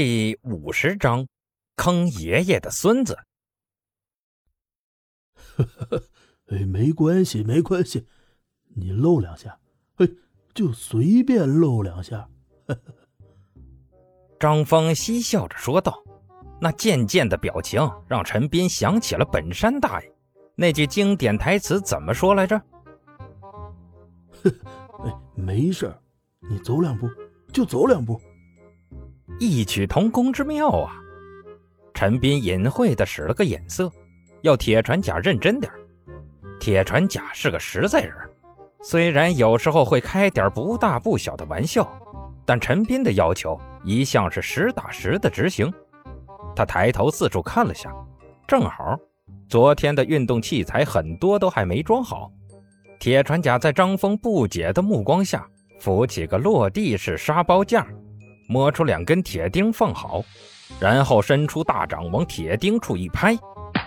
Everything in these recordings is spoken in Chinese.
第五十章，坑爷爷的孙子。呵呵，哎，没关系，没关系，你露两下，哎，就随便露两下。呵呵。张峰嬉笑着说道，那贱贱的表情让陈斌想起了本山大爷那句经典台词，怎么说来着？呵，哎，没事你走两步就走两步。异曲同工之妙啊！陈斌隐晦的使了个眼色，要铁船甲认真点铁船甲是个实在人，虽然有时候会开点不大不小的玩笑，但陈斌的要求一向是实打实的执行。他抬头四处看了下，正好昨天的运动器材很多都还没装好。铁船甲在张峰不解的目光下，扶起个落地式沙包架。摸出两根铁钉放好，然后伸出大掌往铁钉处一拍，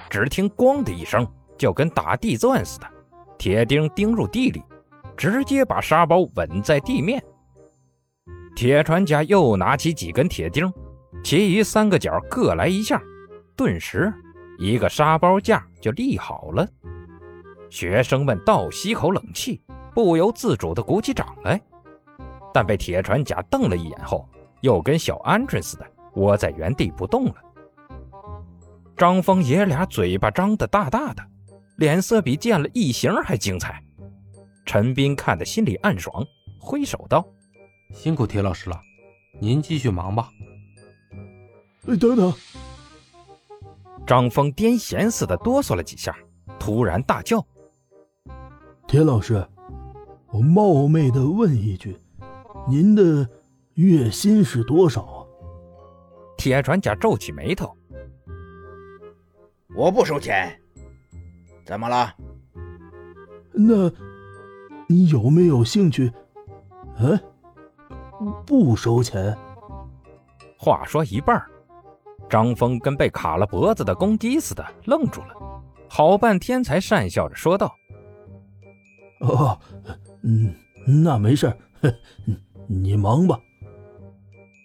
只听“咣”的一声，就跟打地钻似的，铁钉钉入地里，直接把沙包稳在地面。铁船家又拿起几根铁钉，其余三个角各来一下，顿时一个沙包架就立好了。学生们倒吸口冷气，不由自主地鼓起掌来，但被铁船甲瞪了一眼后。又跟小鹌鹑似的窝在原地不动了。张峰爷俩嘴巴张得大大的，脸色比见了异形还精彩。陈斌看得心里暗爽，挥手道：“辛苦铁老师了，您继续忙吧。”哎，等等！张峰癫痫似的哆嗦了几下，突然大叫：“铁老师，我冒昧的问一句，您的……”月薪是多少啊？铁船甲皱起眉头：“我不收钱，怎么了？那，你有没有兴趣？嗯，不收钱。”话说一半，张峰跟被卡了脖子的公鸡似的愣住了，好半天才讪笑着说道：“哦，嗯，那没事你忙吧。”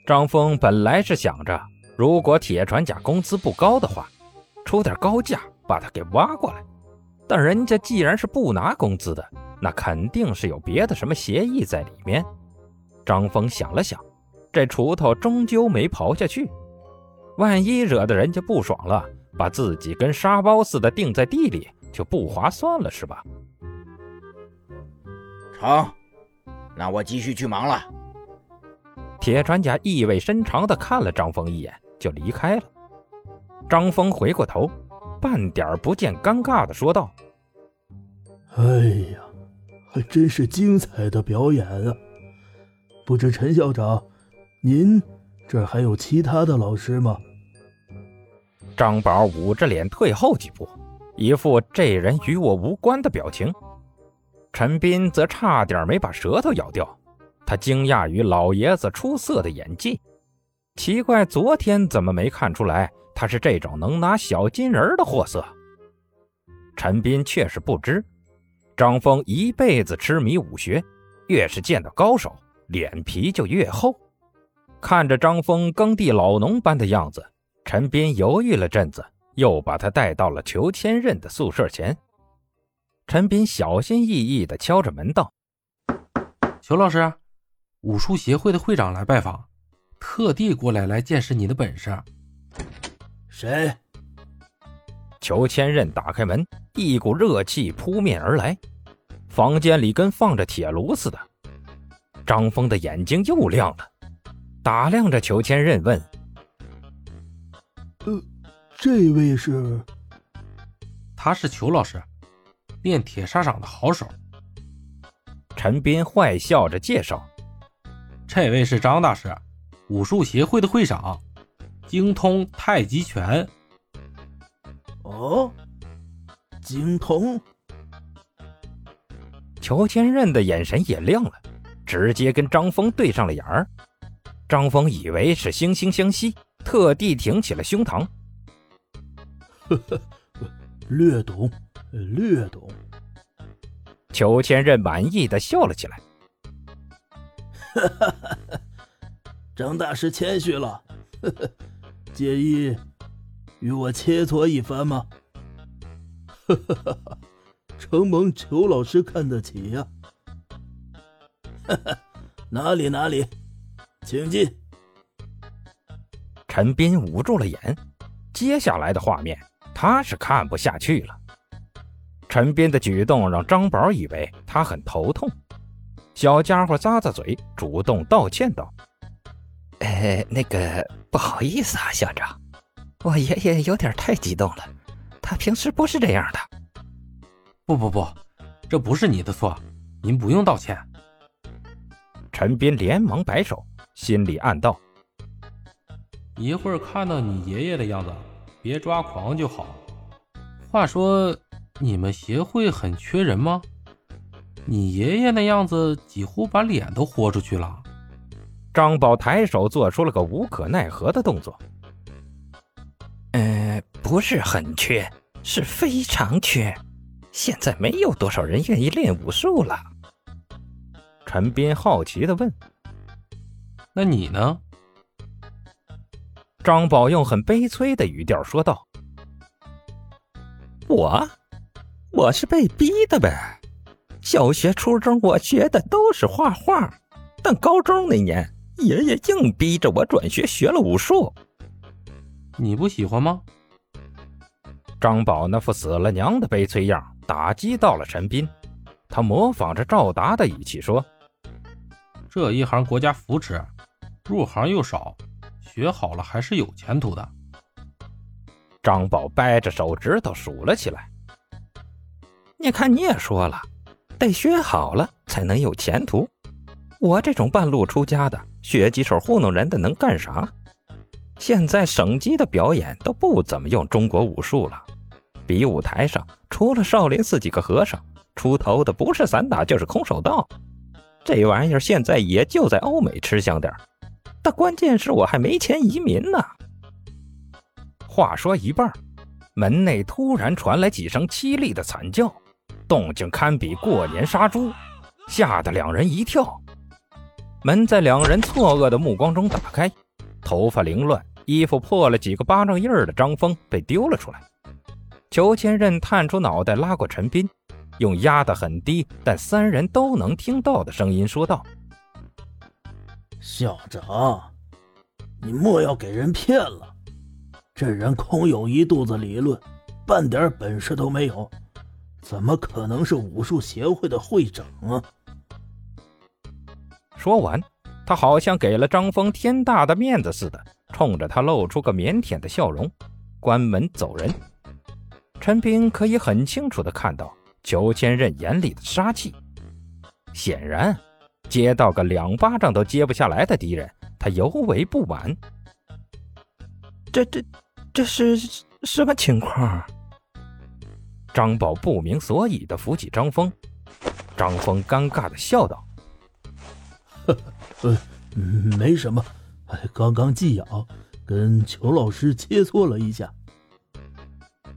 张峰本来是想着，如果铁船甲工资不高的话，出点高价把他给挖过来。但人家既然是不拿工资的，那肯定是有别的什么协议在里面。张峰想了想，这锄头终究没刨下去，万一惹得人家不爽了，把自己跟沙包似的钉在地里，就不划算了，是吧？成，那我继续去忙了。铁船甲意味深长地看了张峰一眼，就离开了。张峰回过头，半点不见尴尬地说道：“哎呀，还真是精彩的表演啊！不知陈校长，您这儿还有其他的老师吗？”张宝捂着脸退后几步，一副这人与我无关的表情。陈斌则差点没把舌头咬掉。他惊讶于老爷子出色的演技，奇怪昨天怎么没看出来他是这种能拿小金人的货色。陈斌却是不知，张峰一辈子痴迷武学，越是见到高手，脸皮就越厚。看着张峰耕地老农般的样子，陈斌犹豫了阵子，又把他带到了裘千仞的宿舍前。陈斌小心翼翼地敲着门道：“裘老师。”武术协会的会长来拜访，特地过来来见识你的本事。谁？裘千仞打开门，一股热气扑面而来，房间里跟放着铁炉似的。张峰的眼睛又亮了，打量着裘千仞问：“呃，这位是？”他是裘老师，练铁砂掌的好手。陈斌坏笑着介绍。这位是张大师，武术协会的会长，精通太极拳。哦，精通。裘千仞的眼神也亮了，直接跟张峰对上了眼儿。张峰以为是惺惺相惜，特地挺起了胸膛。呵呵，略懂，略懂。裘千仞满意的笑了起来。哈哈哈！张大师谦虚了。呵呵介意与我切磋一番吗？哈哈哈哈，承蒙裘老师看得起呀！哈哈，哪里哪里，请进。陈斌捂住了眼，接下来的画面他是看不下去了。陈斌的举动让张宝以为他很头痛，小家伙咂咂嘴，主动道歉道：“呃，那个不好意思啊，校长，我爷爷有点太激动了，他平时不是这样的。”“不不不，这不是你的错，您不用道歉。”陈斌连忙摆手，心里暗道。一会儿看到你爷爷的样子，别抓狂就好。话说，你们协会很缺人吗？你爷爷那样子，几乎把脸都豁出去了。张宝抬手做出了个无可奈何的动作。嗯，不是很缺，是非常缺。现在没有多少人愿意练武术了。陈斌好奇的问：“那你呢？”张宝用很悲催的语调说道：“我，我是被逼的呗。小学、初中我学的都是画画，但高中那年，爷爷硬逼着我转学学了武术。你不喜欢吗？”张宝那副死了娘的悲催样打击到了陈斌，他模仿着赵达的语气说：“这一行国家扶持，入行又少。”学好了还是有前途的。张宝掰着手指头数了起来。你看，你也说了，得学好了才能有前途。我这种半路出家的，学几手糊弄人的能干啥？现在省级的表演都不怎么用中国武术了，比武台上除了少林寺几个和尚，出头的不是散打就是空手道。这玩意儿现在也就在欧美吃香点但关键是我还没钱移民呢。话说一半，门内突然传来几声凄厉的惨叫，动静堪比过年杀猪，吓得两人一跳。门在两人错愕的目光中打开，头发凌乱、衣服破了几个巴掌印儿的张峰被丢了出来。裘千仞探出脑袋拉过陈斌，用压得很低但三人都能听到的声音说道。校长，你莫要给人骗了。这人空有一肚子理论，半点本事都没有，怎么可能是武术协会的会长啊？说完，他好像给了张峰天大的面子似的，冲着他露出个腼腆的笑容，关门走人。陈斌可以很清楚的看到裘千仞眼里的杀气，显然。接到个两巴掌都接不下来的敌人，他尤为不满。这这这是什么情况？张宝不明所以的扶起张峰，张峰尴尬的笑道：“呵，呃，没什么，刚刚寄养，跟裘老师切磋了一下。”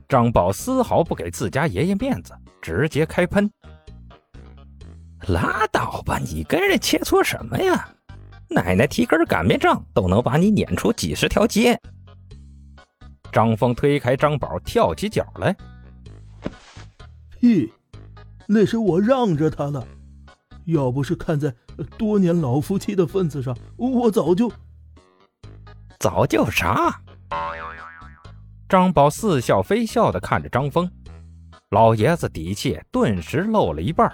张宝丝毫不给自家爷爷面子，直接开喷。拉倒吧，你跟人切磋什么呀？奶奶提根擀面杖都能把你撵出几十条街。张峰推开张宝，跳起脚来。屁，那是我让着他的。要不是看在多年老夫妻的份子上，我早就……早就啥？张宝似笑非笑的看着张峰，老爷子底气顿时漏了一半。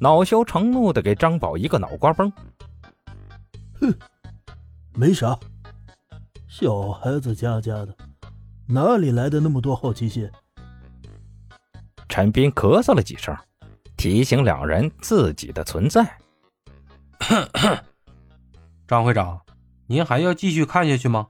恼羞成怒的给张宝一个脑瓜崩。哼，没啥，小孩子家家的，哪里来的那么多好奇心？陈斌咳嗽了几声，提醒两人自己的存在。张会长，您还要继续看下去吗？